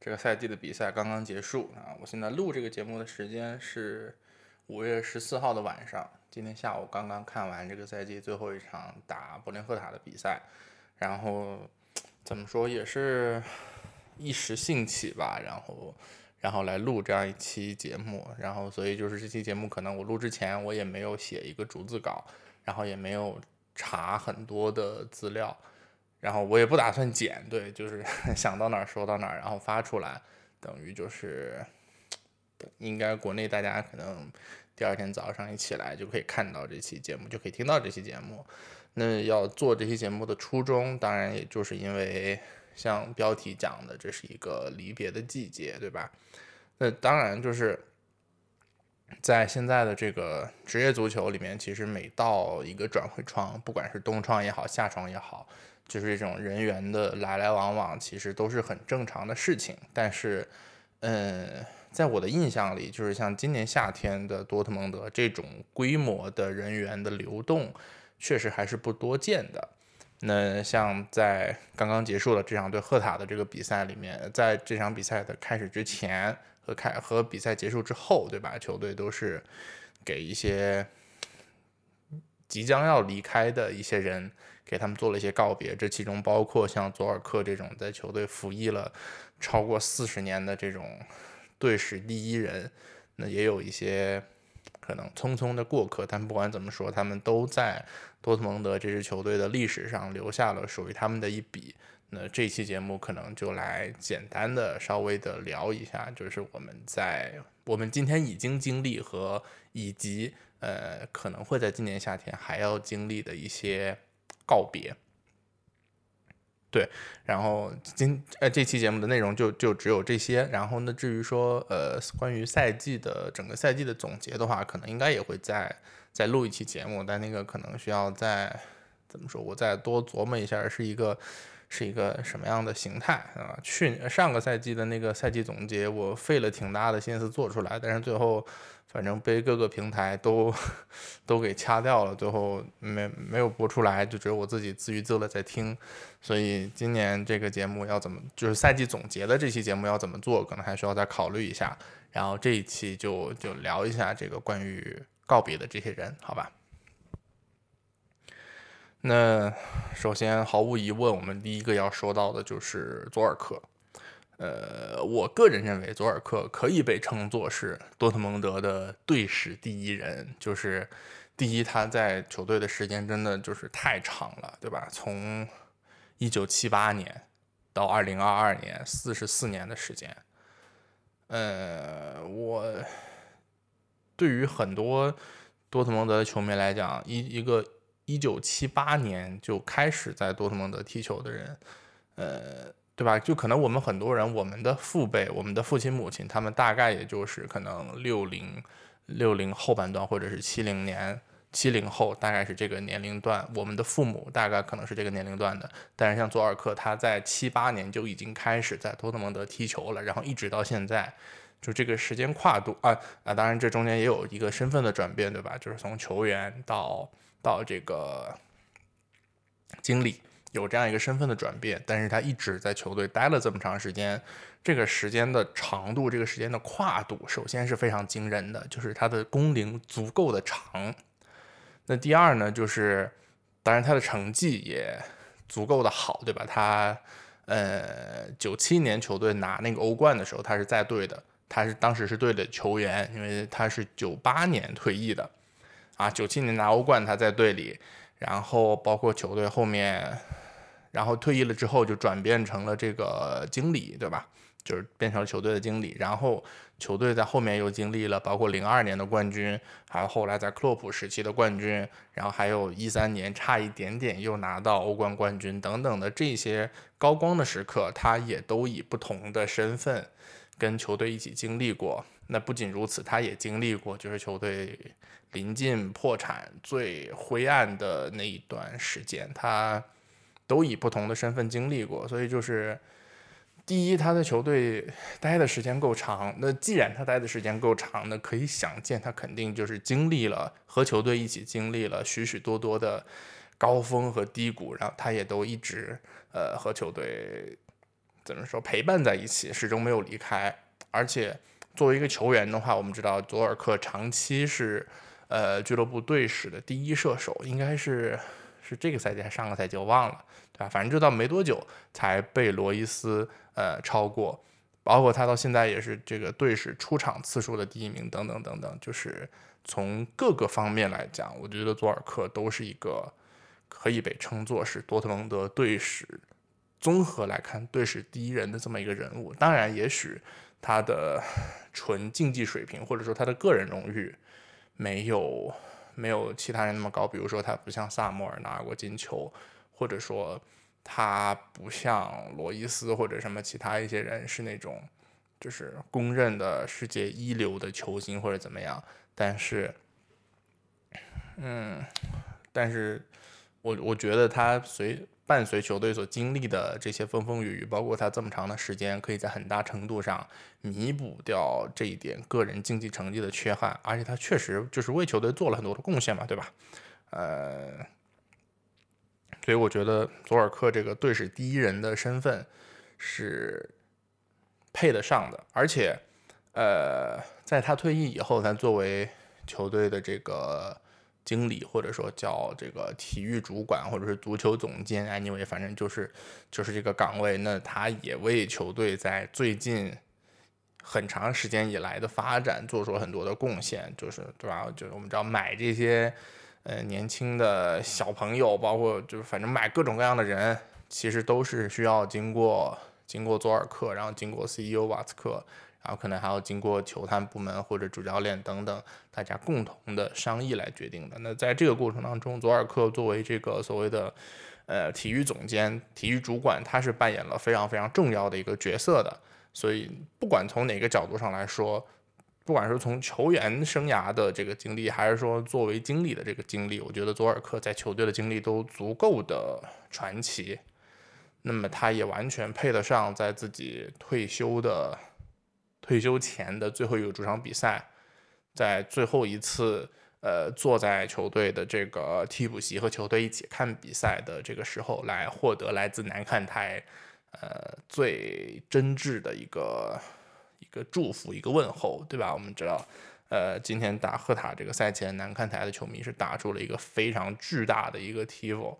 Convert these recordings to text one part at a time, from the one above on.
这个赛季的比赛刚刚结束啊，我现在录这个节目的时间是五月十四号的晚上。今天下午刚刚看完这个赛季最后一场打柏林赫塔的比赛，然后怎么说也是一时兴起吧，然后然后来录这样一期节目，然后所以就是这期节目可能我录之前我也没有写一个逐字稿，然后也没有查很多的资料。然后我也不打算剪，对，就是 想到哪儿说到哪儿，然后发出来，等于就是，应该国内大家可能第二天早上一起来就可以看到这期节目，就可以听到这期节目。那要做这期节目的初衷，当然也就是因为像标题讲的，这是一个离别的季节，对吧？那当然就是在现在的这个职业足球里面，其实每到一个转会窗，不管是冬窗也好，夏窗也好。就是这种人员的来来往往，其实都是很正常的事情。但是，嗯，在我的印象里，就是像今年夏天的多特蒙德这种规模的人员的流动，确实还是不多见的。那像在刚刚结束了这场对赫塔的这个比赛里面，在这场比赛的开始之前和开和比赛结束之后，对吧？球队都是给一些即将要离开的一些人。给他们做了一些告别，这其中包括像佐尔克这种在球队服役了超过四十年的这种队史第一人，那也有一些可能匆匆的过客，但不管怎么说，他们都在多特蒙德这支球队的历史上留下了属于他们的一笔。那这期节目可能就来简单的稍微的聊一下，就是我们在我们今天已经经历和以及呃可能会在今年夏天还要经历的一些。告别，对，然后今呃这期节目的内容就就只有这些，然后呢，至于说呃关于赛季的整个赛季的总结的话，可能应该也会再再录一期节目，但那个可能需要再怎么说，我再多琢磨一下，是一个是一个什么样的形态啊？去上个赛季的那个赛季总结，我费了挺大的心思做出来，但是最后。反正被各个平台都 都给掐掉了，最后没没有播出来，就只有我自己自娱自乐在听。所以今年这个节目要怎么，就是赛季总结的这期节目要怎么做，可能还需要再考虑一下。然后这一期就就聊一下这个关于告别的这些人，好吧？那首先毫无疑问，我们第一个要说到的就是佐尔克。呃，我个人认为佐尔克可以被称作是多特蒙德的队史第一人。就是第一，他在球队的时间真的就是太长了，对吧？从一九七八年到二零二二年，四十四年的时间。呃，我对于很多多特蒙德的球迷来讲，一一个一九七八年就开始在多特蒙德踢球的人，呃。对吧？就可能我们很多人，我们的父辈、我们的父亲、母亲，他们大概也就是可能六零、六零后半段，或者是七零年、七零后，大概是这个年龄段。我们的父母大概可能是这个年龄段的。但是像佐尔克，他在七八年就已经开始在多特蒙德踢球了，然后一直到现在，就这个时间跨度啊啊！当然这中间也有一个身份的转变，对吧？就是从球员到到这个经理。有这样一个身份的转变，但是他一直在球队待了这么长时间，这个时间的长度，这个时间的跨度，首先是非常惊人的，就是他的工龄足够的长。那第二呢，就是当然他的成绩也足够的好，对吧？他呃，九七年球队拿那个欧冠的时候，他是在队的，他是当时是队的球员，因为他是九八年退役的，啊，九七年拿欧冠他在队里，然后包括球队后面。然后退役了之后就转变成了这个经理，对吧？就是变成了球队的经理，然后球队在后面又经历了包括零二年的冠军，还有后来在克洛普时期的冠军，然后还有一三年差一点点又拿到欧冠冠军等等的这些高光的时刻，他也都以不同的身份跟球队一起经历过。那不仅如此，他也经历过就是球队临近破产最灰暗的那一段时间，他都以不同的身份经历过，所以就是。第一，他在球队待的时间够长。那既然他待的时间够长，那可以想见，他肯定就是经历了和球队一起经历了许许多多的高峰和低谷，然后他也都一直呃和球队怎么说陪伴在一起，始终没有离开。而且作为一个球员的话，我们知道佐尔克长期是呃俱乐部队史的第一射手，应该是是这个赛季还上个赛季，我忘了。啊，反正就到没多久才被罗伊斯呃超过，包括他到现在也是这个队史出场次数的第一名等等等等，就是从各个方面来讲，我觉得佐尔克都是一个可以被称作是多特蒙德队史综合来看队史第一人的这么一个人物。当然，也许他的 纯竞技水平或者说他的个人荣誉没有没有其他人那么高，比如说他不像萨莫尔拿过金球。或者说，他不像罗伊斯或者什么其他一些人是那种，就是公认的世界一流的球星或者怎么样。但是，嗯，但是我我觉得他随伴随球队所经历的这些风风雨雨，包括他这么长的时间，可以在很大程度上弥补掉这一点个人竞技成绩的缺憾。而且他确实就是为球队做了很多的贡献嘛，对吧？呃。所以我觉得佐尔克这个队史第一人的身份是配得上的，而且，呃，在他退役以后，他作为球队的这个经理，或者说叫这个体育主管，或者是足球总监，anyway，反正就是就是这个岗位，那他也为球队在最近很长时间以来的发展做出了很多的贡献，就是对吧？就是我们知道买这些。呃，年轻的小朋友，包括就是反正买各种各样的人，其实都是需要经过经过佐尔克，然后经过 CEO 瓦茨克，然后可能还要经过球探部门或者主教练等等大家共同的商议来决定的。那在这个过程当中，佐尔克作为这个所谓的呃体育总监、体育主管，他是扮演了非常非常重要的一个角色的。所以不管从哪个角度上来说，不管是从球员生涯的这个经历，还是说作为经理的这个经历，我觉得佐尔克在球队的经历都足够的传奇。那么他也完全配得上在自己退休的退休前的最后一个主场比赛，在最后一次呃坐在球队的这个替补席和球队一起看比赛的这个时候，来获得来自南看台呃最真挚的一个。一个祝福，一个问候，对吧？我们知道，呃，今天打赫塔这个赛前，南看台的球迷是打出了一个非常巨大的一个 tifo，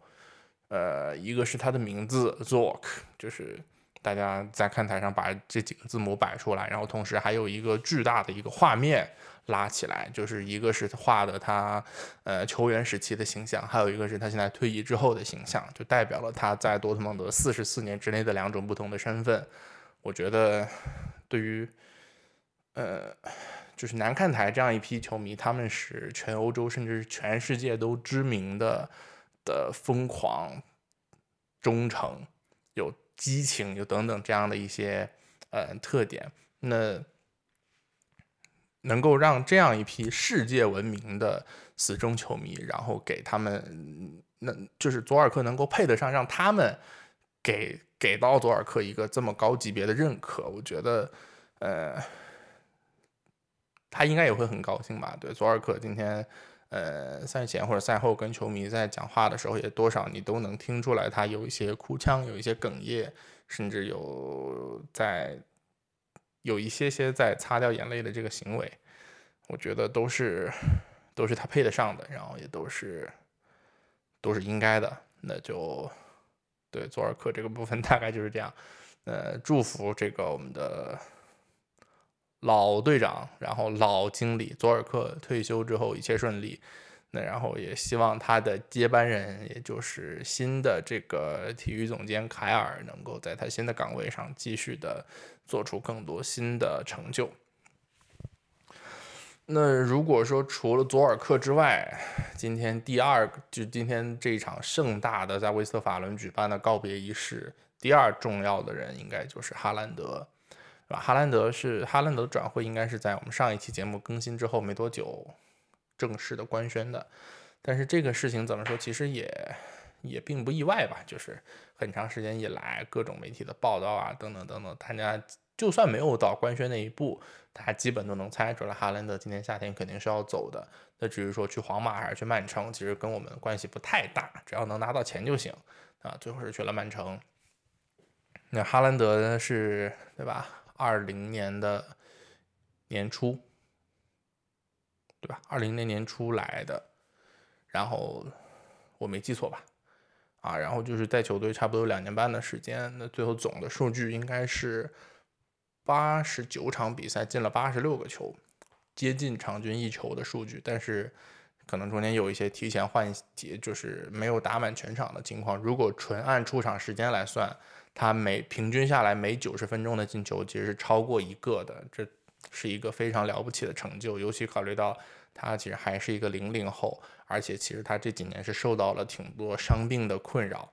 呃，一个是他的名字 Zork，就是大家在看台上把这几个字母摆出来，然后同时还有一个巨大的一个画面拉起来，就是一个是画的他呃球员时期的形象，还有一个是他现在退役之后的形象，就代表了他在多特蒙德四十四年之内的两种不同的身份。我觉得。对于，呃，就是南看台这样一批球迷，他们是全欧洲甚至是全世界都知名的的疯狂、忠诚、有激情、有等等这样的一些呃特点。那能够让这样一批世界闻名的死忠球迷，然后给他们，那就是佐尔克能够配得上让他们给。给到佐尔克一个这么高级别的认可，我觉得，呃，他应该也会很高兴吧？对，佐尔克今天，呃，赛前或者赛后跟球迷在讲话的时候，也多少你都能听出来，他有一些哭腔，有一些哽咽，甚至有在有一些些在擦掉眼泪的这个行为，我觉得都是都是他配得上的，然后也都是都是应该的，那就。对，佐尔克这个部分大概就是这样。呃，祝福这个我们的老队长，然后老经理佐尔克退休之后一切顺利。那然后也希望他的接班人，也就是新的这个体育总监凯尔，能够在他新的岗位上继续的做出更多新的成就。那如果说除了佐尔克之外，今天第二就今天这一场盛大的在威斯特法伦举办的告别仪式，第二重要的人应该就是哈兰德，是吧？哈兰德是哈兰德转会，应该是在我们上一期节目更新之后没多久正式的官宣的。但是这个事情怎么说，其实也也并不意外吧？就是很长时间以来，各种媒体的报道啊，等等等等，大家。就算没有到官宣那一步，大家基本都能猜出来，哈兰德今年夏天肯定是要走的。那至于说去皇马还是去曼城，其实跟我们关系不太大，只要能拿到钱就行啊。最后是去了曼城。那哈兰德呢？是对吧？二零年的年初，对吧？二零年年初来的，然后我没记错吧？啊，然后就是在球队差不多两年半的时间，那最后总的数据应该是。八十九场比赛进了八十六个球，接近场均一球的数据，但是可能中间有一些提前换节，就是没有打满全场的情况。如果纯按出场时间来算，他每平均下来每九十分钟的进球其实是超过一个的，这是一个非常了不起的成就。尤其考虑到他其实还是一个零零后，而且其实他这几年是受到了挺多伤病的困扰。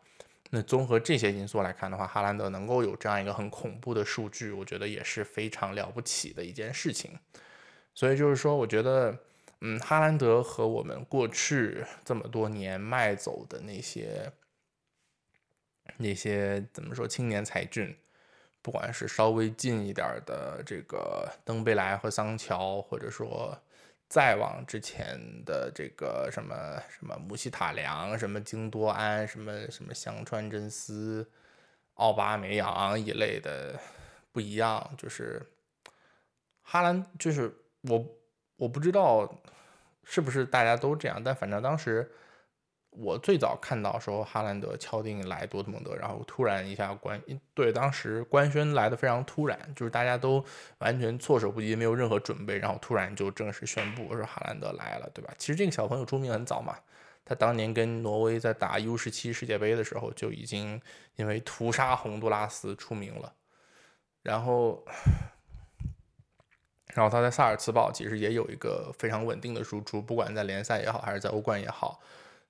那综合这些因素来看的话，哈兰德能够有这样一个很恐怖的数据，我觉得也是非常了不起的一件事情。所以就是说，我觉得，嗯，哈兰德和我们过去这么多年卖走的那些那些怎么说青年才俊，不管是稍微近一点的这个登贝莱和桑乔，或者说。再往之前的这个什么什么姆西塔良、什么京多安、什么什么香川真司、奥巴梅扬一类的不一样，就是哈兰，就是我我不知道是不是大家都这样，但反正当时。我最早看到说哈兰德敲定来多特蒙德，然后突然一下官对当时官宣来的非常突然，就是大家都完全措手不及，没有任何准备，然后突然就正式宣布说哈兰德来了，对吧？其实这个小朋友出名很早嘛，他当年跟挪威在打 U 十七世界杯的时候就已经因为屠杀洪都拉斯出名了，然后，然后他在萨尔茨堡其实也有一个非常稳定的输出，不管在联赛也好，还是在欧冠也好。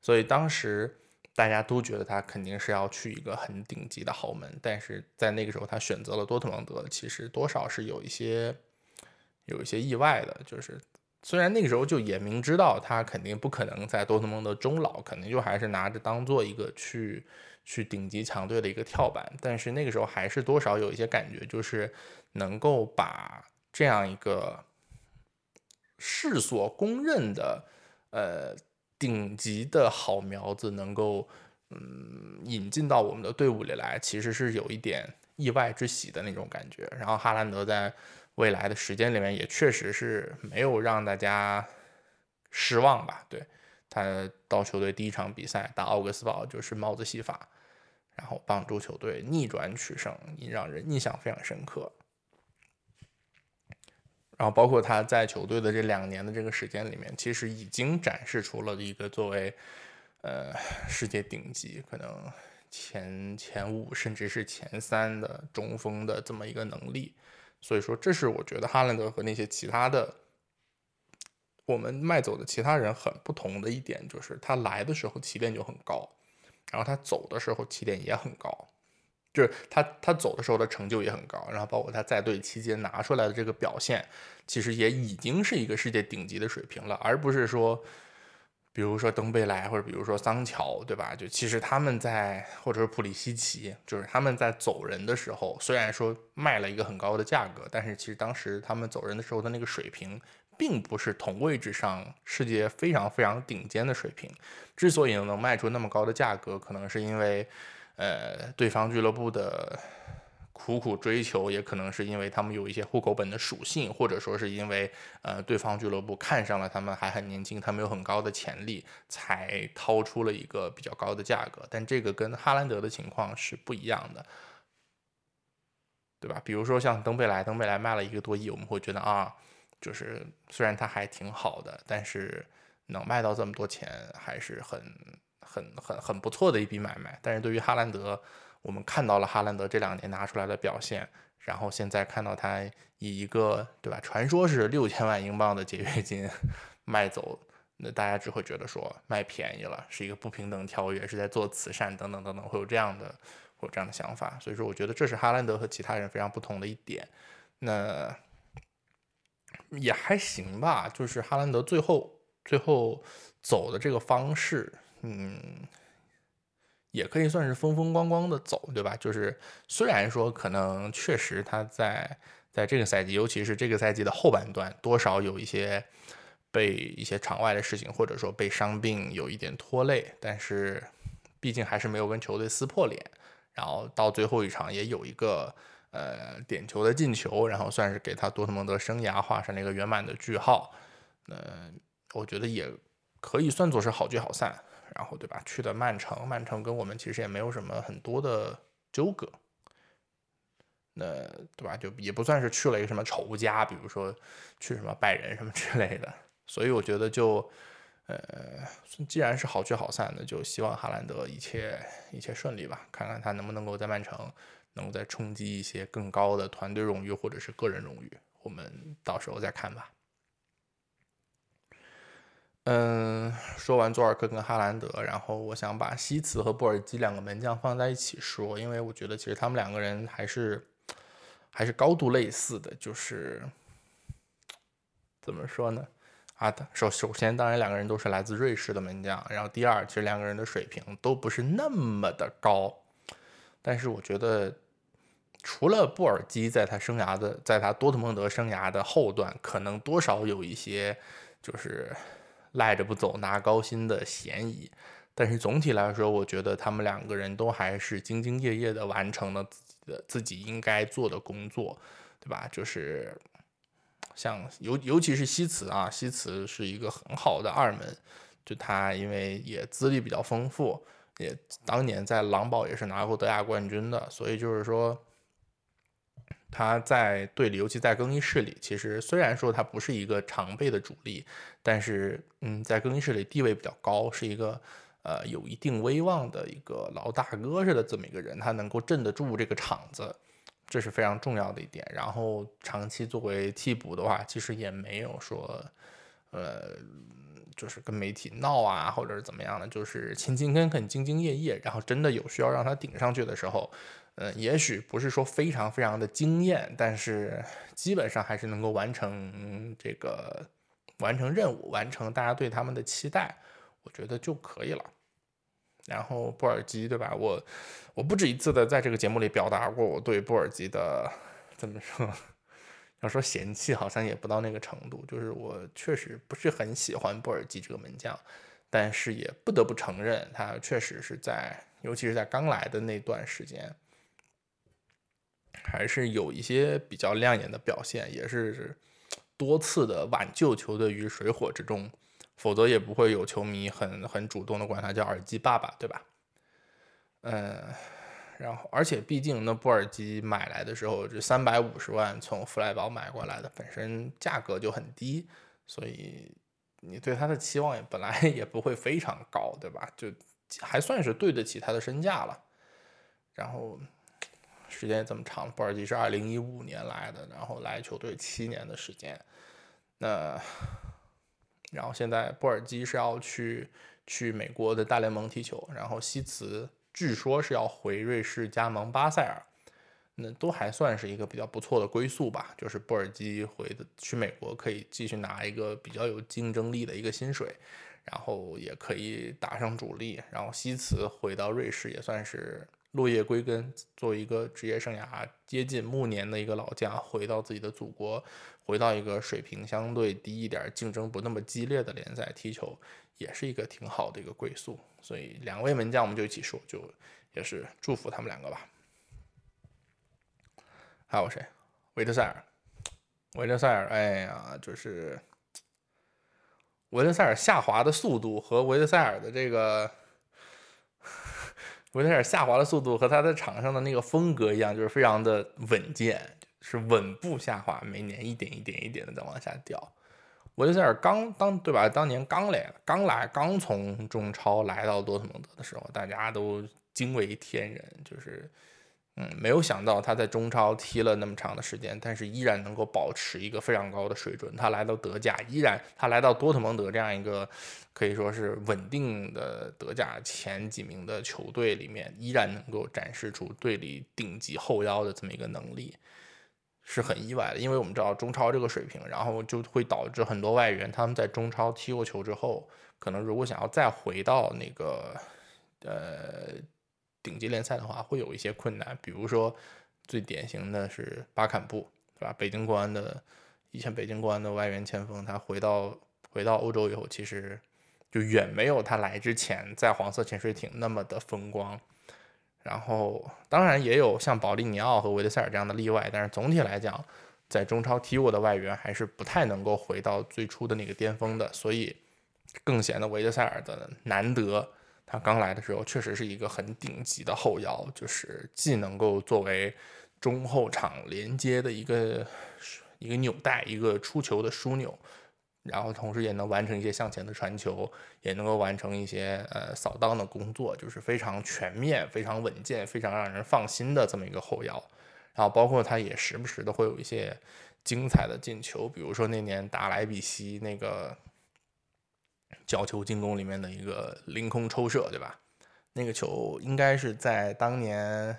所以当时大家都觉得他肯定是要去一个很顶级的豪门，但是在那个时候他选择了多特蒙德，其实多少是有一些有一些意外的。就是虽然那个时候就也明知道他肯定不可能在多特蒙德终老，肯定就还是拿着当做一个去去顶级强队的一个跳板，但是那个时候还是多少有一些感觉，就是能够把这样一个世所公认的呃。顶级的好苗子能够，嗯，引进到我们的队伍里来，其实是有一点意外之喜的那种感觉。然后哈兰德在未来的时间里面也确实是没有让大家失望吧？对他到球队第一场比赛打奥格斯堡就是帽子戏法，然后帮助球队逆转取胜，让人印象非常深刻。然后包括他在球队的这两年的这个时间里面，其实已经展示出了一个作为，呃，世界顶级可能前前五甚至是前三的中锋的这么一个能力。所以说，这是我觉得哈兰德和那些其他的我们卖走的其他人很不同的一点，就是他来的时候起点就很高，然后他走的时候起点也很高。就是他，他走的时候的成就也很高，然后包括他在队期间拿出来的这个表现，其实也已经是一个世界顶级的水平了，而不是说，比如说登贝莱或者比如说桑乔，对吧？就其实他们在，或者是普里西奇，就是他们在走人的时候，虽然说卖了一个很高的价格，但是其实当时他们走人的时候的那个水平，并不是同位置上世界非常非常顶尖的水平。之所以能卖出那么高的价格，可能是因为。呃，对方俱乐部的苦苦追求，也可能是因为他们有一些户口本的属性，或者说是因为呃，对方俱乐部看上了他们还很年轻，他们有很高的潜力，才掏出了一个比较高的价格。但这个跟哈兰德的情况是不一样的，对吧？比如说像登贝莱，登贝莱卖了一个多亿，我们会觉得啊，就是虽然他还挺好的，但是能卖到这么多钱，还是很很很很不错的一笔买卖。但是对于哈兰德，我们看到了哈兰德这两年拿出来的表现，然后现在看到他以一个对吧，传说是六千万英镑的解约金 卖走，那大家只会觉得说卖便宜了，是一个不平等条约，是在做慈善等等等等，会有这样的会有这样的想法。所以说，我觉得这是哈兰德和其他人非常不同的一点。那也还行吧，就是哈兰德最后。最后走的这个方式，嗯，也可以算是风风光光的走，对吧？就是虽然说可能确实他在在这个赛季，尤其是这个赛季的后半段，多少有一些被一些场外的事情，或者说被伤病有一点拖累，但是毕竟还是没有跟球队撕破脸，然后到最后一场也有一个呃点球的进球，然后算是给他多特蒙德生涯画上了一个圆满的句号，嗯。我觉得也可以算作是好聚好散，然后对吧？去的曼城，曼城跟我们其实也没有什么很多的纠葛，那对吧？就也不算是去了一个什么仇家，比如说去什么拜仁什么之类的。所以我觉得就，呃，既然是好聚好散的，就希望哈兰德一切一切顺利吧，看看他能不能够在曼城能够再冲击一些更高的团队荣誉或者是个人荣誉，我们到时候再看吧。嗯，说完佐尔克跟哈兰德，然后我想把西茨和布尔基两个门将放在一起说，因为我觉得其实他们两个人还是还是高度类似的，就是怎么说呢？啊，首首先当然两个人都是来自瑞士的门将，然后第二其实两个人的水平都不是那么的高，但是我觉得除了布尔基在他生涯的在他多特蒙德生涯的后段，可能多少有一些就是。赖着不走拿高薪的嫌疑，但是总体来说，我觉得他们两个人都还是兢兢业业的完成了自己的自己应该做的工作，对吧？就是像尤尤其是西茨啊，西茨是一个很好的二门，就他因为也资历比较丰富，也当年在狼堡也是拿过德甲冠军的，所以就是说。他在队里，尤其在更衣室里，其实虽然说他不是一个常备的主力，但是嗯，在更衣室里地位比较高，是一个呃有一定威望的一个老大哥似的这么一个人，他能够镇得住这个场子，这是非常重要的一点。然后长期作为替补的话，其实也没有说呃，就是跟媒体闹啊，或者是怎么样的，就是勤勤恳恳、兢兢业业。然后真的有需要让他顶上去的时候。嗯，也许不是说非常非常的惊艳，但是基本上还是能够完成这个完成任务，完成大家对他们的期待，我觉得就可以了。然后布尔基，对吧？我我不止一次的在这个节目里表达过我对布尔基的怎么说？要说嫌弃，好像也不到那个程度，就是我确实不是很喜欢布尔基这个门将，但是也不得不承认，他确实是在，尤其是在刚来的那段时间。还是有一些比较亮眼的表现，也是多次的挽救球队于水火之中，否则也不会有球迷很很主动的管他叫耳机爸爸，对吧？嗯，然后而且毕竟那布尔基买来的时候这三百五十万从弗莱堡买过来的，本身价格就很低，所以你对他的期望也本来 也不会非常高，对吧？就还算是对得起他的身价了，然后。时间也这么长，布尔基是二零一五年来的，然后来球队七年的时间，那然后现在布尔基是要去去美国的大联盟踢球，然后西茨据说是要回瑞士加盟巴塞尔，那都还算是一个比较不错的归宿吧。就是布尔基回的去美国可以继续拿一个比较有竞争力的一个薪水，然后也可以打上主力，然后西茨回到瑞士也算是。落叶归根，作为一个职业生涯接近暮年的一个老将，回到自己的祖国，回到一个水平相对低一点、竞争不那么激烈的联赛踢球，也是一个挺好的一个归宿。所以两位门将我们就一起说，就也是祝福他们两个吧。还有谁？维特塞尔，维特塞尔，哎呀，就是维特塞尔下滑的速度和维特塞尔的这个。维特塞尔下滑的速度和他在场上的那个风格一样，就是非常的稳健，是稳步下滑，每年一点一点一点的在往下掉。维特塞尔刚当对吧？当年刚来，刚来，刚从中超来到多特蒙德的时候，大家都惊为天人，就是。嗯，没有想到他在中超踢了那么长的时间，但是依然能够保持一个非常高的水准。他来到德甲，依然他来到多特蒙德这样一个可以说是稳定的德甲前几名的球队里面，依然能够展示出队里顶级后腰的这么一个能力，是很意外的。因为我们知道中超这个水平，然后就会导致很多外援他们在中超踢过球之后，可能如果想要再回到那个呃。顶级联赛的话会有一些困难，比如说最典型的是巴坎布，对吧？北京国安的以前北京国安的外援前锋，他回到回到欧洲以后，其实就远没有他来之前在黄色潜水艇那么的风光。然后当然也有像保利尼奥和维德塞尔这样的例外，但是总体来讲，在中超踢过的外援还是不太能够回到最初的那个巅峰的，所以更显得维德塞尔的难得。他刚来的时候确实是一个很顶级的后腰，就是既能够作为中后场连接的一个一个纽带，一个出球的枢纽，然后同时也能完成一些向前的传球，也能够完成一些呃扫荡的工作，就是非常全面、非常稳健、非常让人放心的这么一个后腰。然后包括他也时不时的会有一些精彩的进球，比如说那年打莱比锡那个。角球进攻里面的一个凌空抽射，对吧？那个球应该是在当年，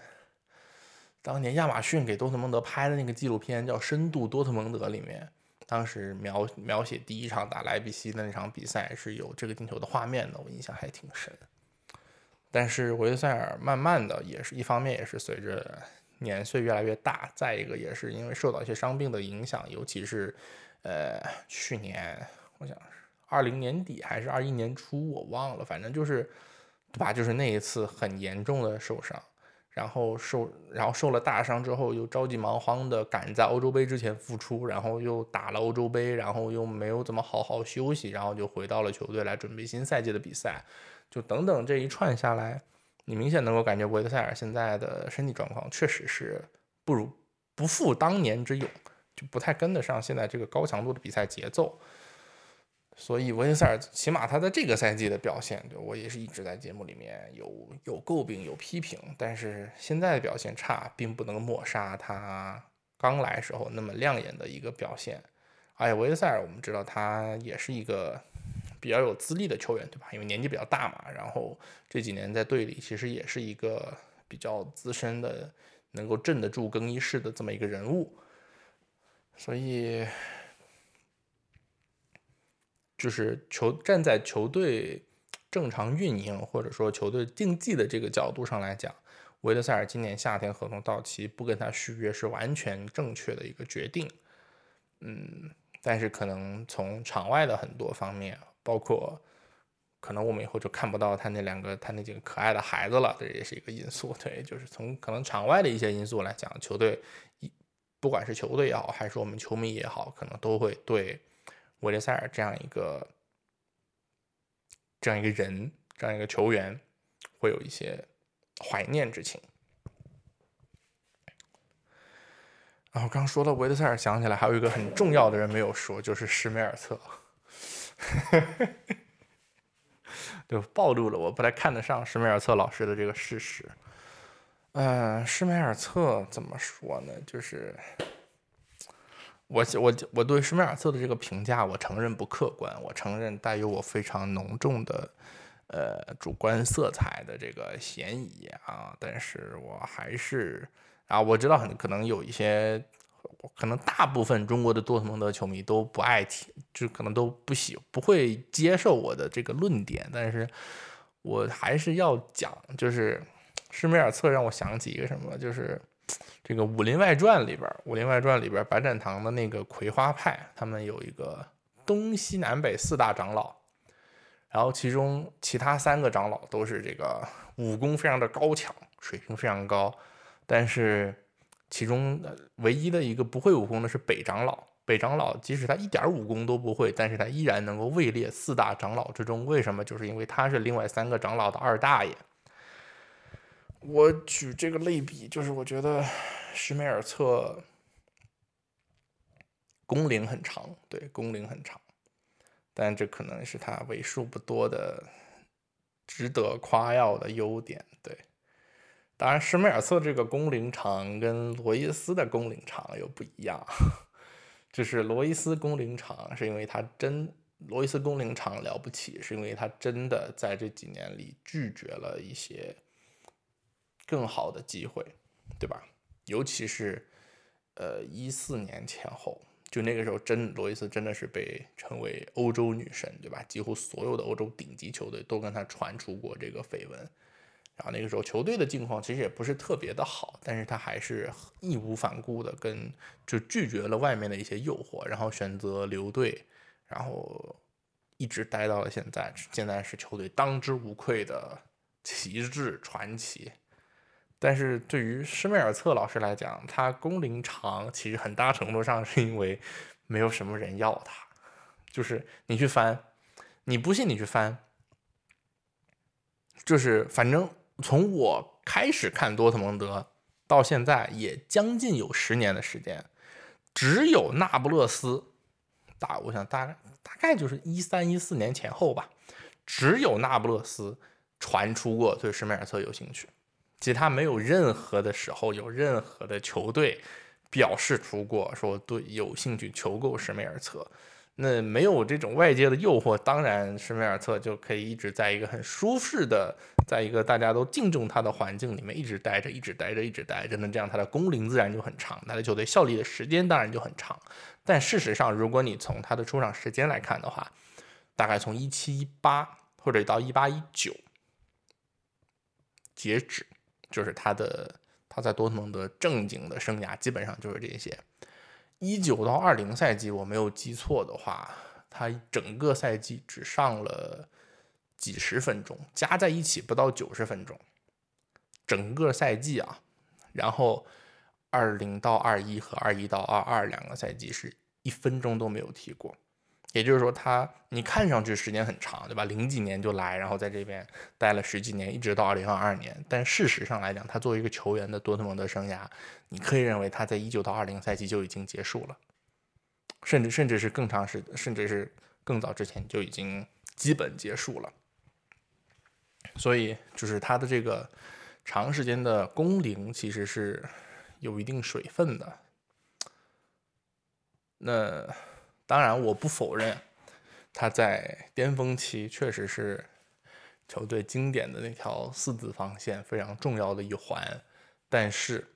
当年亚马逊给多特蒙德拍的那个纪录片叫《深度多特蒙德》里面，当时描描写第一场打莱比锡的那场比赛是有这个进球的画面的，我印象还挺深。但是维德塞尔慢慢的也是一方面也是随着年岁越来越大，再一个也是因为受到一些伤病的影响，尤其是呃去年我想是。二零年底还是二一年初，我忘了，反正就是，对吧？就是那一次很严重的受伤，然后受，然后受了大伤之后，又着急忙慌的赶在欧洲杯之前复出，然后又打了欧洲杯，然后又没有怎么好好休息，然后就回到了球队来准备新赛季的比赛，就等等这一串下来，你明显能够感觉维德塞尔现在的身体状况确实是不如不复当年之勇，就不太跟得上现在这个高强度的比赛节奏。所以维尼塞尔起码他在这个赛季的表现，对我也是一直在节目里面有有诟病有批评，但是现在的表现差，并不能抹杀他刚来时候那么亮眼的一个表现。而且维尼塞尔我们知道他也是一个比较有资历的球员，对吧？因为年纪比较大嘛，然后这几年在队里其实也是一个比较资深的，能够镇得住更衣室的这么一个人物，所以。就是球站在球队正常运营或者说球队竞技的这个角度上来讲，维德塞尔今年夏天合同到期不跟他续约是完全正确的一个决定。嗯，但是可能从场外的很多方面，包括可能我们以后就看不到他那两个他那几个可爱的孩子了，这也是一个因素。对，就是从可能场外的一些因素来讲，球队不管是球队也好，还是我们球迷也好，可能都会对。维德塞尔这样一个这样一个人，这样一个球员，会有一些怀念之情。然后刚说到维德塞尔，想起来还有一个很重要的人没有说，就是施梅尔策，就暴露了我不太看得上施梅尔策老师的这个事实。嗯，施梅尔策怎么说呢？就是。我我我对施梅尔策的这个评价，我承认不客观，我承认带有我非常浓重的呃主观色彩的这个嫌疑啊，但是我还是啊，我知道很可能有一些，可能大部分中国的多特蒙德球迷都不爱听，就可能都不喜不会接受我的这个论点，但是我还是要讲，就是施梅尔策让我想起一个什么，就是。这个《武林外传》里边，《武林外传》里边白展堂的那个葵花派，他们有一个东西南北四大长老，然后其中其他三个长老都是这个武功非常的高强，水平非常高，但是其中唯一的一个不会武功的是北长老。北长老即使他一点武功都不会，但是他依然能够位列四大长老之中。为什么？就是因为他是另外三个长老的二大爷。我举这个类比，就是我觉得施梅尔策工龄很长，对，工龄很长，但这可能是他为数不多的值得夸耀的优点。对，当然施梅尔策这个工龄长跟罗伊斯的工龄长又不一样，就是罗伊斯工龄长是因为他真罗伊斯工龄长了不起，是因为他真的在这几年里拒绝了一些更好的机会，对吧？尤其是呃一四年前后。就那个时候，真罗伊斯真的是被称为欧洲女神，对吧？几乎所有的欧洲顶级球队都跟他传出过这个绯闻。然后那个时候球队的境况其实也不是特别的好，但是他还是义无反顾的跟就拒绝了外面的一些诱惑，然后选择留队，然后一直待到了现在。现在是球队当之无愧的 旗帜传奇。但是对于施梅尔策老师来讲，他工龄长，其实很大程度上是因为没有什么人要他。就是你去翻，你不信你去翻，就是反正从我开始看多特蒙德到现在，也将近有十年的时间，只有那不勒斯，大我想大大概就是一三一四年前后吧，只有那不勒斯传出过对施梅尔策有兴趣。其他没有任何的时候，有任何的球队表示出过说对有兴趣求购施梅尔策。那没有这种外界的诱惑，当然施梅尔策就可以一直在一个很舒适的，在一个大家都敬重他的环境里面一直待着，一直待着，一直待着。那这样他的工龄自然就很长，他的球队效力的时间当然就很长。但事实上，如果你从他的出场时间来看的话，大概从一七一八或者到一八一九截止。就是他的他在多特蒙德正经的生涯基本上就是这些。一九到二零赛季，我没有记错的话，他整个赛季只上了几十分钟，加在一起不到九十分钟。整个赛季啊，然后二零到二一和二一到二二两个赛季是一分钟都没有踢过。也就是说，他你看上去时间很长，对吧？零几年就来，然后在这边待了十几年，一直到二零二二年。但事实上来讲，他作为一个球员的多特蒙德生涯，你可以认为他在一九到二零赛季就已经结束了，甚至甚至是更长时，甚至是更早之前就已经基本结束了。所以，就是他的这个长时间的工龄其实是有一定水分的。那。当然，我不否认他在巅峰期确实是球队经典的那条四字防线非常重要的一环。但是，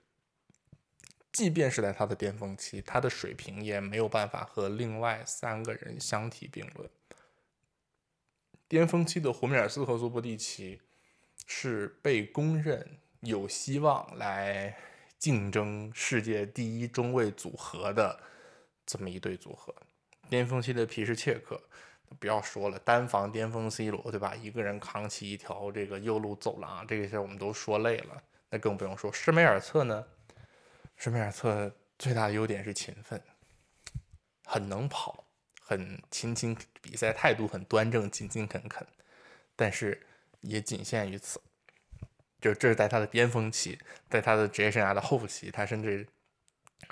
即便是在他的巅峰期，他的水平也没有办法和另外三个人相提并论。巅峰期的胡梅尔斯和苏波蒂奇是被公认有希望来竞争世界第一中卫组合的这么一对组合。巅峰期的皮什切克，不要说了，单防巅峰 C 罗，对吧？一个人扛起一条这个右路走廊，这些我们都说累了。那更不用说施梅尔策呢？施梅尔策最大的优点是勤奋，很能跑，很勤勤，比赛态度很端正，勤勤恳恳。但是也仅限于此，就这是在他的巅峰期，在他的职业生涯的后期，他甚至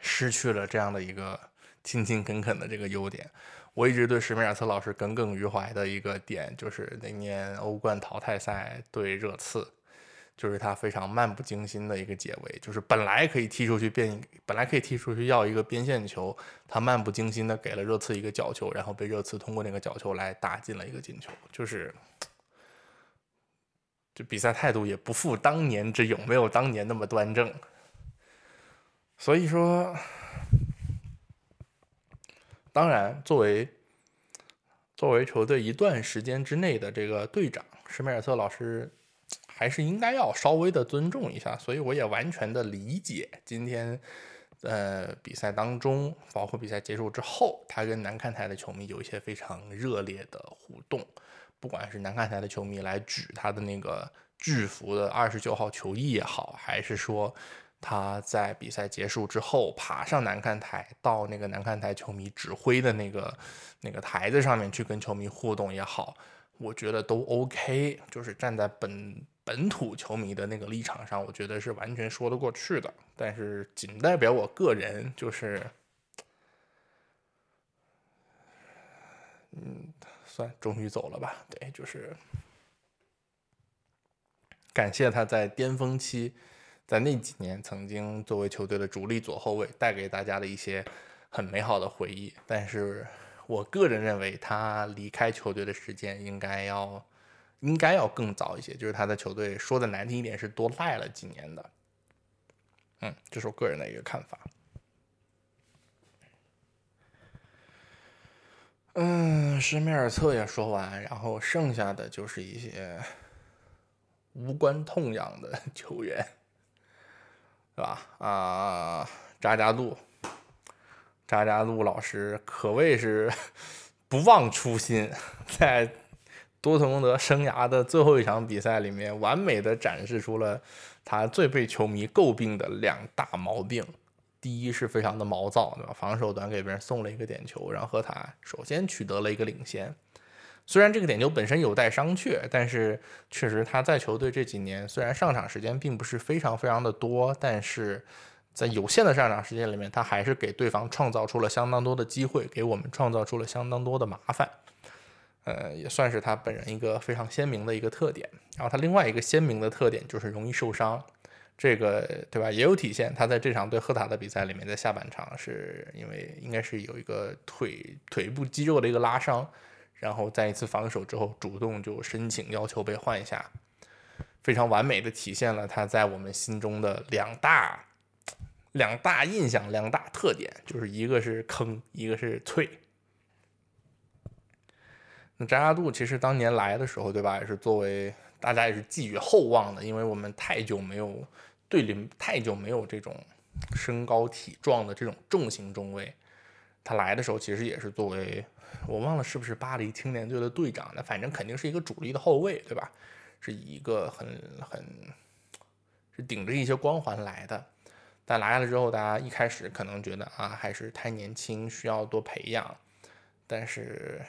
失去了这样的一个。勤勤恳恳的这个优点，我一直对史密尔斯老师耿耿于怀的一个点，就是那年欧冠淘汰赛对热刺，就是他非常漫不经心的一个解围，就是本来可以踢出去变，本来可以踢出去要一个边线球，他漫不经心的给了热刺一个角球，然后被热刺通过那个角球来打进了一个进球，就是，就比赛态度也不复当年之勇，没有当年那么端正，所以说。当然，作为作为球队一段时间之内的这个队长，施梅尔策老师还是应该要稍微的尊重一下。所以我也完全的理解今天，呃，比赛当中，包括比赛结束之后，他跟南看台的球迷有一些非常热烈的互动。不管是南看台的球迷来举他的那个巨幅的二十九号球衣也好，还是说。他在比赛结束之后爬上南看台，到那个南看台球迷指挥的那个那个台子上面去跟球迷互动也好，我觉得都 OK。就是站在本本土球迷的那个立场上，我觉得是完全说得过去的。但是仅代表我个人，就是，嗯，算终于走了吧？对，就是感谢他在巅峰期，在那几年曾经作为球队的主力左后卫，带给大家的一些很美好的回忆。但是我个人认为，他离开球队的时间应该要应该要更早一些，就是他在球队说的难听一点是多赖了几年的。嗯，这是我个人的一个看法。嗯，施密尔策也说完，然后剩下的就是一些无关痛痒的球员，是吧？啊，扎扎杜，扎扎杜老师可谓是 不忘初心，在多特蒙德生涯的最后一场比赛里面，完美的展示出了他最被球迷诟病的两大毛病。第一是非常的毛躁，对吧？防守端给别人送了一个点球，然后和他首先取得了一个领先。虽然这个点球本身有待商榷，但是确实他在球队这几年虽然上场时间并不是非常非常的多，但是在有限的上场时间里面，他还是给对方创造出了相当多的机会，给我们创造出了相当多的麻烦。呃，也算是他本人一个非常鲜明的一个特点。然后他另外一个鲜明的特点就是容易受伤。这个对吧？也有体现。他在这场对赫塔的比赛里面，在下半场是因为应该是有一个腿腿部肌肉的一个拉伤，然后在一次防守之后，主动就申请要求被换下，非常完美的体现了他在我们心中的两大两大印象、两大特点，就是一个是坑，一个是脆。那扎扎杜其实当年来的时候，对吧？也是作为大家也是寄予厚望的，因为我们太久没有。队里太久没有这种身高体壮的这种重型中卫，他来的时候其实也是作为我忘了是不是巴黎青年队的队长，那反正肯定是一个主力的后卫，对吧？是一个很很是顶着一些光环来的。但来了之后，大家一开始可能觉得啊还是太年轻，需要多培养。但是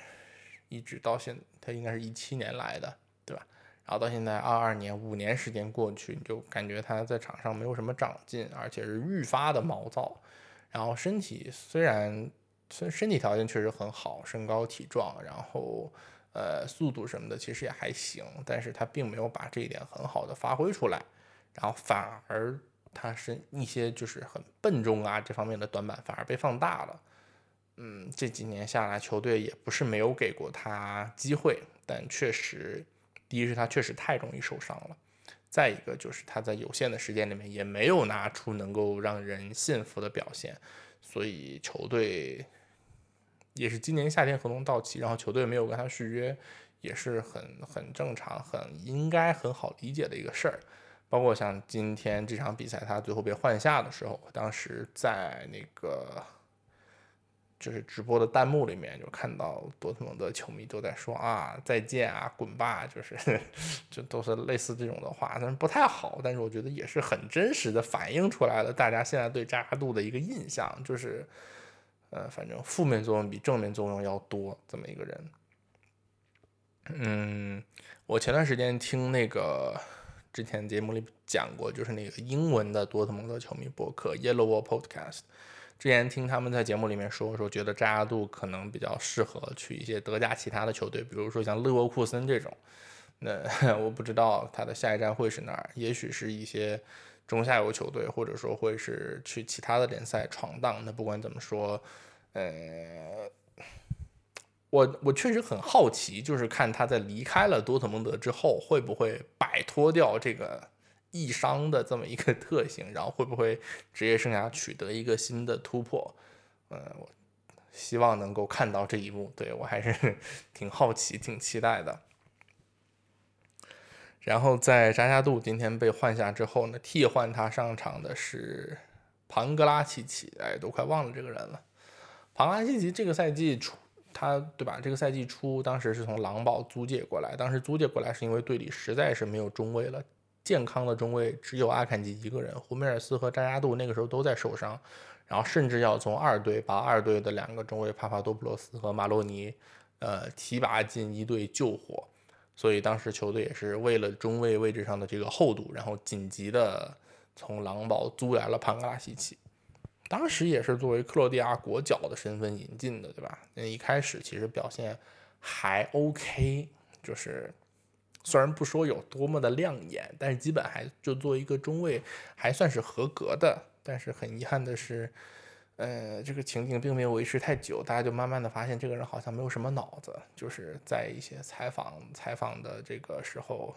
一直到现，他应该是一七年来的，对吧？然后到现在二二年，五年时间过去，你就感觉他在场上没有什么长进，而且是愈发的毛躁。然后身体虽然身身体条件确实很好，身高体壮，然后呃速度什么的其实也还行，但是他并没有把这一点很好的发挥出来，然后反而他是一些就是很笨重啊这方面的短板反而被放大了。嗯，这几年下来，球队也不是没有给过他机会，但确实。第一是他确实太容易受伤了，再一个就是他在有限的时间里面也没有拿出能够让人信服的表现，所以球队也是今年夏天合同到期，然后球队没有跟他续约，也是很很正常、很应该很好理解的一个事儿。包括像今天这场比赛他最后被换下的时候，当时在那个。就是直播的弹幕里面，就看到多特蒙德球迷都在说啊，再见啊，滚吧，就是 就都是类似这种的话，但是不太好。但是我觉得也是很真实的反映出来了大家现在对扎哈杜的一个印象，就是呃，反正负面作用比正面作用要多这么一个人。嗯，我前段时间听那个之前节目里讲过，就是那个英文的多特蒙德球迷博客 Yellow Wall Podcast。之前听他们在节目里面说说，觉得扎亚杜可能比较适合去一些德甲其他的球队，比如说像勒沃库森这种。那 我不知道他的下一站会是哪儿，也许是一些中下游球队，或者说会是去其他的联赛闯荡。那不管怎么说，呃，我我确实很好奇，就是看他在离开了多特蒙德之后，会不会摆脱掉这个。易伤的这么一个特性，然后会不会职业生涯取得一个新的突破？嗯，我希望能够看到这一幕，对我还是 挺好奇、挺期待的。然后在扎加杜今天被换下之后呢，替换他上场的是庞格拉奇奇，哎，都快忘了这个人了。庞格拉奇奇这个赛季初，他对吧？这个赛季初，当时是从狼堡租借过来，当时租借过来是因为队里实在是没有中卫了。健康的中卫只有阿坎吉一个人，胡梅尔斯和扎加杜那个时候都在受伤，然后甚至要从二队把二队的两个中卫帕帕多普罗斯和马洛尼，呃提拔进一队救火，所以当时球队也是为了中卫位置上的这个厚度，然后紧急的从狼堡租来了潘格拉西奇，当时也是作为克罗地亚国脚的身份引进的，对吧？那一开始其实表现还 OK，就是虽然不说有多么的亮眼，但是基本还就作为一个中卫还算是合格的。但是很遗憾的是，呃，这个情景并没有维持太久，大家就慢慢的发现这个人好像没有什么脑子，就是在一些采访采访的这个时候，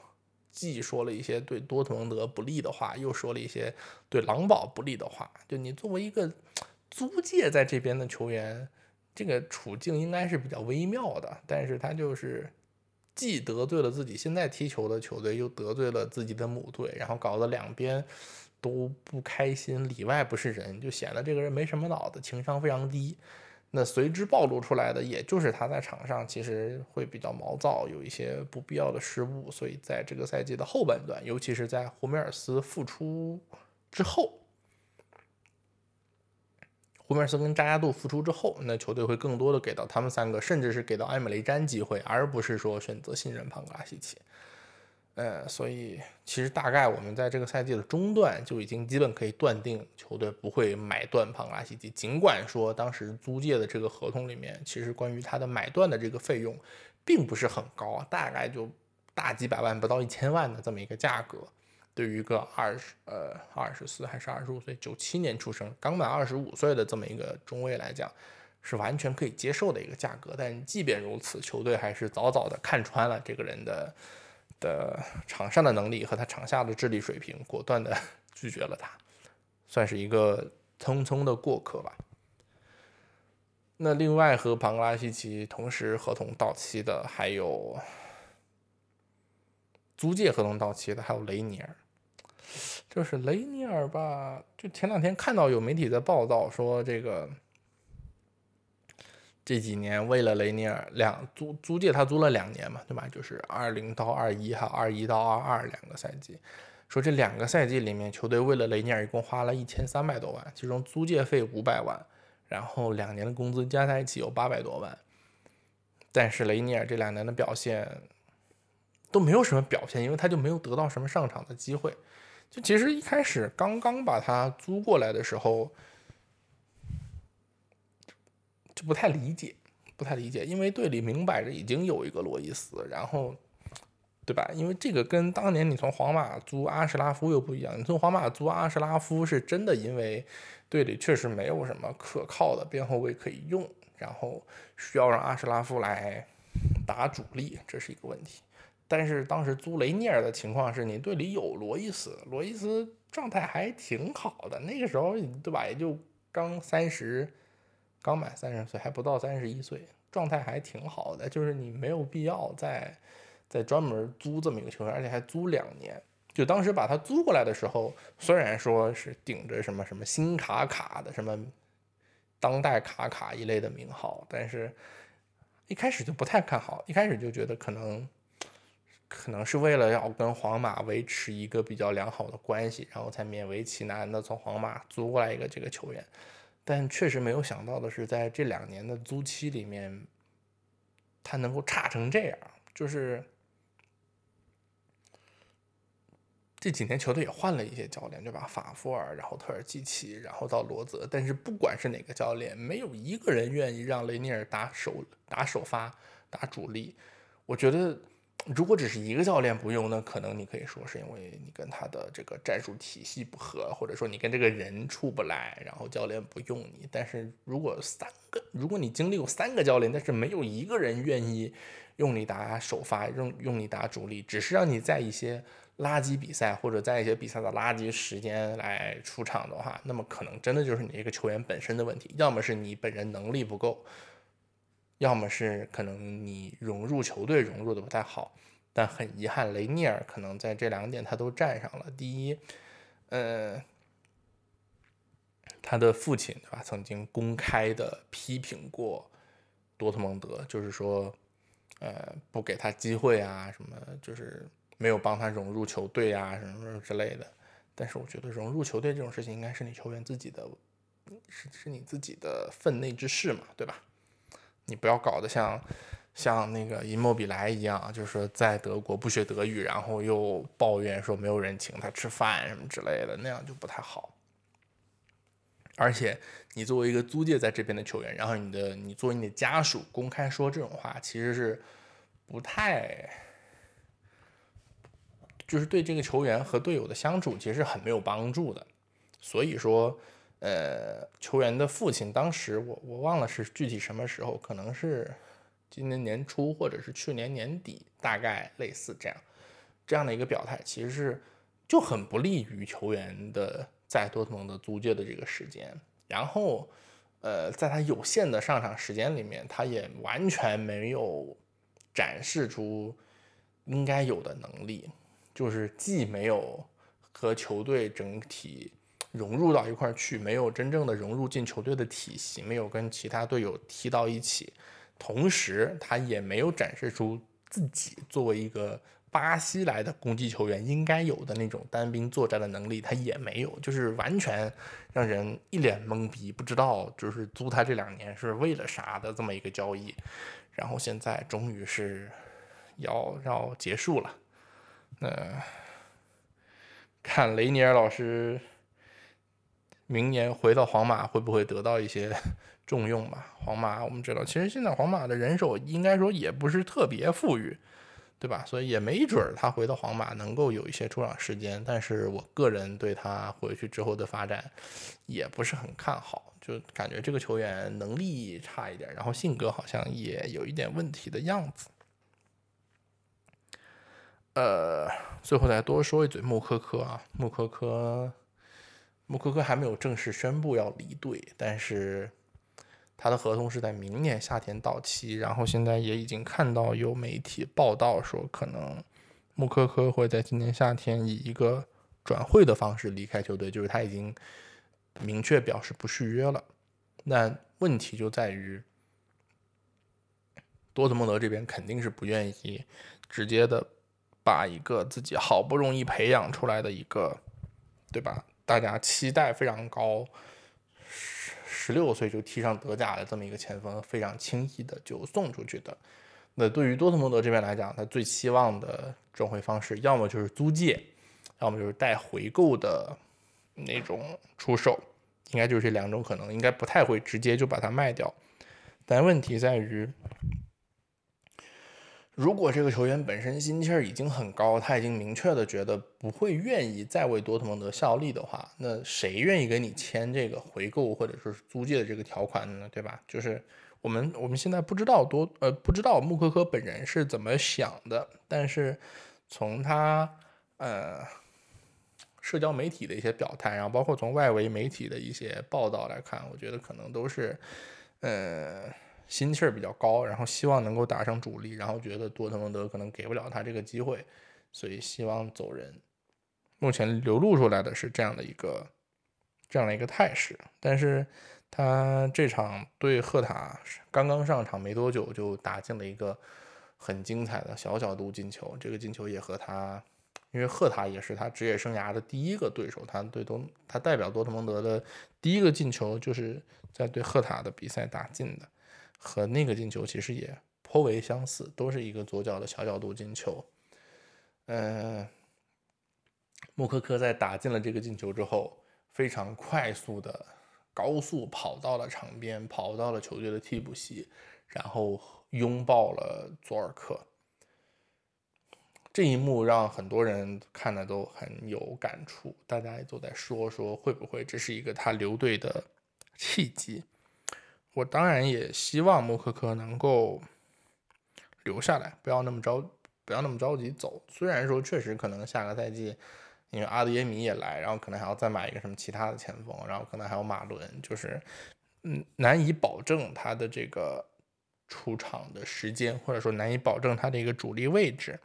既说了一些对多特蒙德不利的话，又说了一些对狼堡不利的话。就你作为一个租借在这边的球员。这个处境应该是比较微妙的，但是他就是既得罪了自己现在踢球的球队，又得罪了自己的母队，然后搞得两边都不开心，里外不是人，就显得这个人没什么脑子，情商非常低。那随之暴露出来的，也就是他在场上其实会比较毛躁，有一些不必要的失误，所以在这个赛季的后半段，尤其是在胡梅尔斯复出之后。胡梅尔斯跟扎亚杜复出之后，那球队会更多的给到他们三个，甚至是给到埃姆雷詹机会，而不是说选择信任庞格拉西奇。呃，所以其实大概我们在这个赛季的中段就已经基本可以断定，球队不会买断庞拉西奇。尽管说当时租借的这个合同里面，其实关于他的买断的这个费用并不是很高，大概就大几百万，不到一千万的这么一个价格。对于一个二十呃二十四还是二十五岁，九七年出生，刚满二十五岁的这么一个中卫来讲，是完全可以接受的一个价格。但即便如此，球队还是早早的看穿了这个人的的场上的能力和他场下的智力水平，果断的 拒绝了他，算是一个匆匆的过客吧。那另外和庞格拉西奇同时合同到期的，还有租借合同到期的，还有雷尼尔。就是雷尼尔吧，就前两天看到有媒体在报道说，这个这几年为了雷尼尔两租租借他租了两年嘛，对吧？就是二零到二一还有二一到二二两个赛季，说这两个赛季里面，球队为了雷尼尔一共花了一千三百多万，其中租借费五百万，然后两年的工资加在一起有八百多万，但是雷尼尔这两年的表现都没有什么表现，因为他就没有得到什么上场的机会。就其实一开始刚刚把他租过来的时候，就不太理解，不太理解，因为队里明摆着已经有一个罗伊斯，然后，对吧？因为这个跟当年你从皇马租阿什拉夫又不一样，你从皇马租阿什拉夫是真的，因为队里确实没有什么可靠的边后卫可以用，然后需要让阿什拉夫来打主力，这是一个问题。但是当时租雷涅尔的情况是你队里有罗伊斯，罗伊斯状态还挺好的，那个时候对吧？也就刚三十，刚满三十岁，还不到三十一岁，状态还挺好的。就是你没有必要再再专门租这么一个球员，而且还租两年。就当时把他租过来的时候，虽然说是顶着什么什么新卡卡的什么当代卡卡一类的名号，但是一开始就不太看好，一开始就觉得可能。可能是为了要跟皇马维持一个比较良好的关系，然后才勉为其难的从皇马租过来一个这个球员，但确实没有想到的是，在这两年的租期里面，他能够差成这样。就是这几年球队也换了一些教练，对吧？法夫尔，然后特尔基奇，然后到罗泽，但是不管是哪个教练，没有一个人愿意让雷尼尔打首打首发打主力。我觉得。如果只是一个教练不用，那可能你可以说是因为你跟他的这个战术体系不合，或者说你跟这个人处不来，然后教练不用你。但是如果三个，如果你经历过三个教练，但是没有一个人愿意用你打首发，用用你打主力，只是让你在一些垃圾比赛或者在一些比赛的垃圾时间来出场的话，那么可能真的就是你这个球员本身的问题，要么是你本人能力不够。要么是可能你融入球队融入的不太好，但很遗憾，雷尼尔可能在这两点他都占上了。第一，呃，他的父亲对吧，曾经公开的批评过多特蒙德，就是说，呃，不给他机会啊，什么就是没有帮他融入球队啊，什么什么之类的。但是我觉得融入球队这种事情，应该是你球员自己的，是是你自己的分内之事嘛，对吧？你不要搞得像像那个伊莫比莱一样，就是在德国不学德语，然后又抱怨说没有人请他吃饭什么之类的，那样就不太好。而且你作为一个租借在这边的球员，然后你的你作为你的家属公开说这种话，其实是不太，就是对这个球员和队友的相处其实是很没有帮助的。所以说，呃，球员的父亲当时我我忘了是具体什么时候，可能是今年年初或者是去年年底，大概类似这样这样的一个表态，其实是就很不利于球员的。在多特蒙德租借的这个时间，然后，呃，在他有限的上场时间里面，他也完全没有展示出应该有的能力，就是既没有和球队整体融入到一块去，没有真正的融入进球队的体系，没有跟其他队友踢到一起，同时他也没有展示出自己作为一个。巴西来的攻击球员应该有的那种单兵作战的能力，他也没有，就是完全让人一脸懵逼，不知道就是租他这两年是为了啥的这么一个交易，然后现在终于是要要结束了，那看雷尼尔老师明年回到皇马会不会得到一些 重用吧？皇马我们知道，其实现在皇马的人手应该说也不是特别富裕。对吧？所以也没准他回到皇马能够有一些出场时间，但是我个人对他回去之后的发展也不是很看好，就感觉这个球员能力差一点，然后性格好像也有一点问题的样子。呃，最后再多说一嘴穆科科啊，穆科科，穆科科还没有正式宣布要离队，但是。他的合同是在明年夏天到期，然后现在也已经看到有媒体报道说，可能穆科科会在今年夏天以一个转会的方式离开球队，就是他已经明确表示不续约了。那问题就在于，多特蒙德这边肯定是不愿意直接的把一个自己好不容易培养出来的一个，对吧？大家期待非常高。十十六岁就踢上德甲的这么一个前锋，非常轻易的就送出去的。那对于多特蒙德这边来讲，他最期望的转会方式，要么就是租借，要么就是带回购的那种出售，应该就是这两种可能，应该不太会直接就把它卖掉。但问题在于。如果这个球员本身心气儿已经很高，他已经明确的觉得不会愿意再为多特蒙德效力的话，那谁愿意跟你签这个回购或者说是租借的这个条款呢？对吧？就是我们我们现在不知道多呃不知道穆科科本人是怎么想的，但是从他呃社交媒体的一些表态，然后包括从外围媒体的一些报道来看，我觉得可能都是呃。心气儿比较高，然后希望能够打上主力，然后觉得多特蒙德可能给不了他这个机会，所以希望走人。目前流露出来的是这样的一个这样的一个态势，但是他这场对赫塔刚刚上场没多久就打进了一个很精彩的小角度进球，这个进球也和他，因为赫塔也是他职业生涯的第一个对手，他对多他代表多特蒙德的第一个进球就是在对赫塔的比赛打进的。和那个进球其实也颇为相似，都是一个左脚的小角度进球。嗯，穆科科在打进了这个进球之后，非常快速的高速跑到了场边，跑到了球队的替补席，然后拥抱了佐尔克。这一幕让很多人看的都很有感触，大家也都在说说会不会这是一个他留队的契机。我当然也希望穆科科能够留下来，不要那么着，不要那么着急走。虽然说确实可能下个赛季，因为阿德耶米也来，然后可能还要再买一个什么其他的前锋，然后可能还有马伦，就是嗯难以保证他的这个出场的时间，或者说难以保证他的一个主力位置。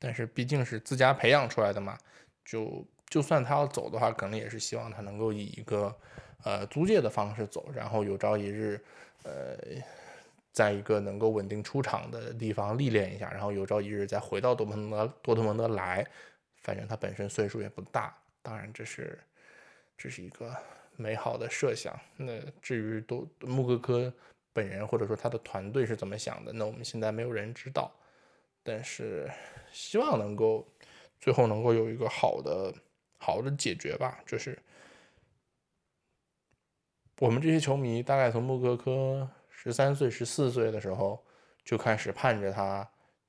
但是毕竟是自家培养出来的嘛，就就算他要走的话，可能也是希望他能够以一个。呃，租借的方式走，然后有朝一日，呃，在一个能够稳定出场的地方历练一下，然后有朝一日再回到多特蒙德，多特蒙德来，反正他本身岁数也不大，当然这是这是一个美好的设想。那至于多穆科科本人或者说他的团队是怎么想的，那我们现在没有人知道，但是希望能够最后能够有一个好的好的解决吧，就是。我们这些球迷大概从穆科科十三岁、十四岁的时候就开始盼着他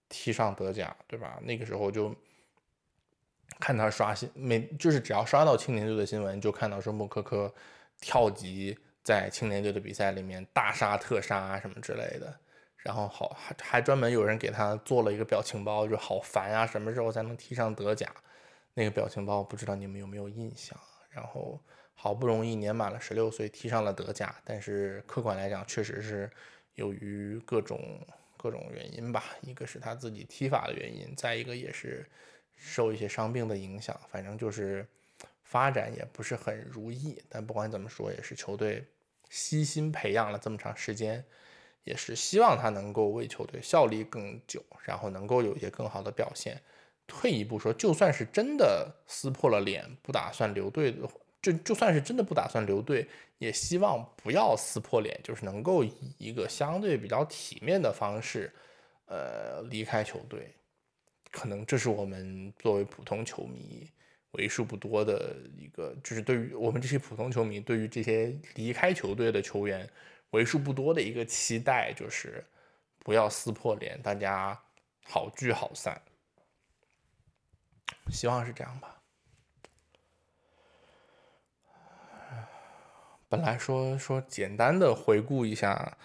踢上德甲，对吧？那个时候就看他刷新，每就是只要刷到青年队的新闻，就看到说穆科科跳级在青年队的比赛里面大杀特杀什么之类的。然后好还还专门有人给他做了一个表情包，就好烦啊，什么时候才能踢上德甲？那个表情包不知道你们有没有印象？然后好不容易年满了十六岁踢上了德甲，但是客观来讲，确实是由于各种各种原因吧，一个是他自己踢法的原因，再一个也是受一些伤病的影响，反正就是发展也不是很如意。但不管怎么说，也是球队悉心培养了这么长时间。也是希望他能够为球队效力更久，然后能够有一些更好的表现。退一步说，就算是真的撕破了脸，不打算留队的，就就算是真的不打算留队，也希望不要撕破脸，就是能够以一个相对比较体面的方式，呃，离开球队。可能这是我们作为普通球迷为数不多的一个，就是对于我们这些普通球迷，对于这些离开球队的球员。为数不多的一个期待就是不要撕破脸，大家好聚好散，希望是这样吧。本来说说简单的回顾一下，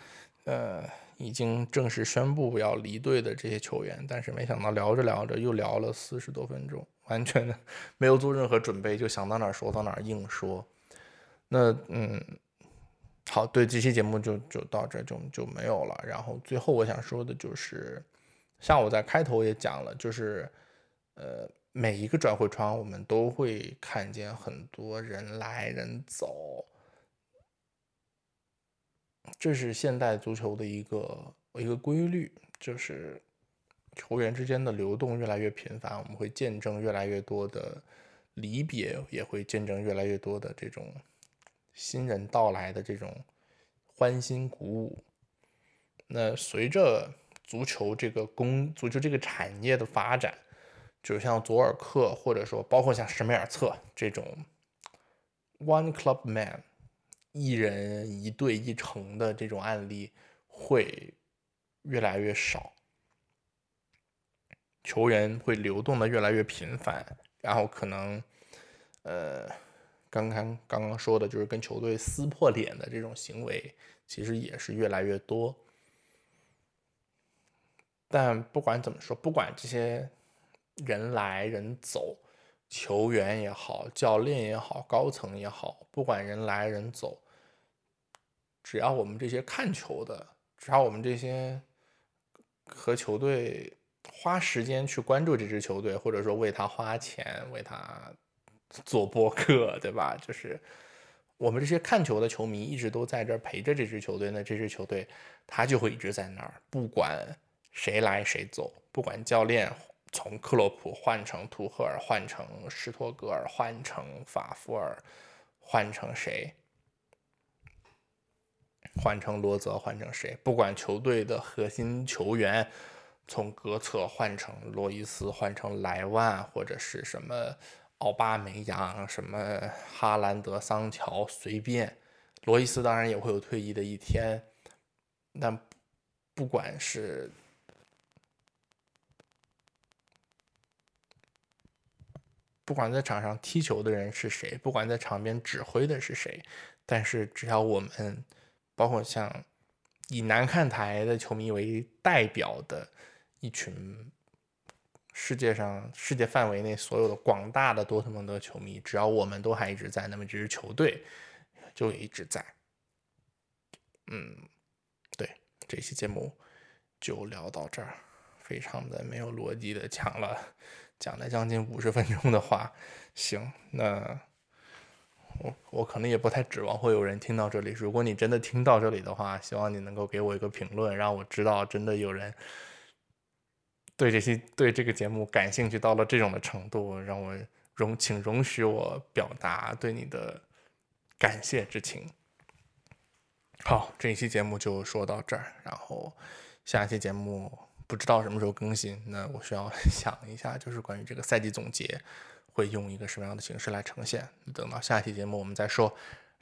呃，已经正式宣布要离队的这些球员，但是没想到聊着聊着又聊了四十多分钟，完全没有做任何准备，就想到哪儿说到哪儿硬说。那嗯。好，对这期节目就就到这就就没有了。然后最后我想说的就是，像我在开头也讲了，就是呃每一个转会窗我们都会看见很多人来人走，这是现代足球的一个一个规律，就是球员之间的流动越来越频繁，我们会见证越来越多的离别，也会见证越来越多的这种。新人到来的这种欢欣鼓舞，那随着足球这个工足球这个产业的发展，就像佐尔克或者说包括像什梅尔策这种 one club man 一人一队一城的这种案例会越来越少，球员会流动的越来越频繁，然后可能呃。刚刚刚刚说的就是跟球队撕破脸的这种行为，其实也是越来越多。但不管怎么说，不管这些人来人走，球员也好，教练也好，高层也好，不管人来人走，只要我们这些看球的，只要我们这些和球队花时间去关注这支球队，或者说为他花钱，为他。做播客，对吧？就是我们这些看球的球迷一直都在这儿陪着这支球队，那这支球队他就会一直在那儿，不管谁来谁走，不管教练从克洛普换成图赫尔，换成施托格尔，换成法夫尔，换成谁，换成罗泽，换成谁，不管球队的核心球员从格策换成罗伊斯，换成莱万，或者是什么。奥巴梅扬、什么哈兰德、桑乔，随便。罗伊斯当然也会有退役的一天，但不管是不管在场上踢球的人是谁，不管在场边指挥的是谁，但是只要我们，包括像以南看台的球迷为代表的一群。世界上世界范围内所有的广大的多特蒙德球迷，只要我们都还一直在，那么这支球队就一直在。嗯，对，这期节目就聊到这儿，非常的没有逻辑的讲了，讲了将近五十分钟的话。行，那我我可能也不太指望会有人听到这里。如果你真的听到这里的话，希望你能够给我一个评论，让我知道真的有人。对这些对这个节目感兴趣到了这种的程度，让我容请容许我表达对你的感谢之情。好，这一期节目就说到这儿，然后下一期节目不知道什么时候更新，那我需要 想一下，就是关于这个赛季总结会用一个什么样的形式来呈现。等到下一期节目我们再说。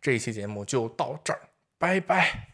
这一期节目就到这儿，拜拜。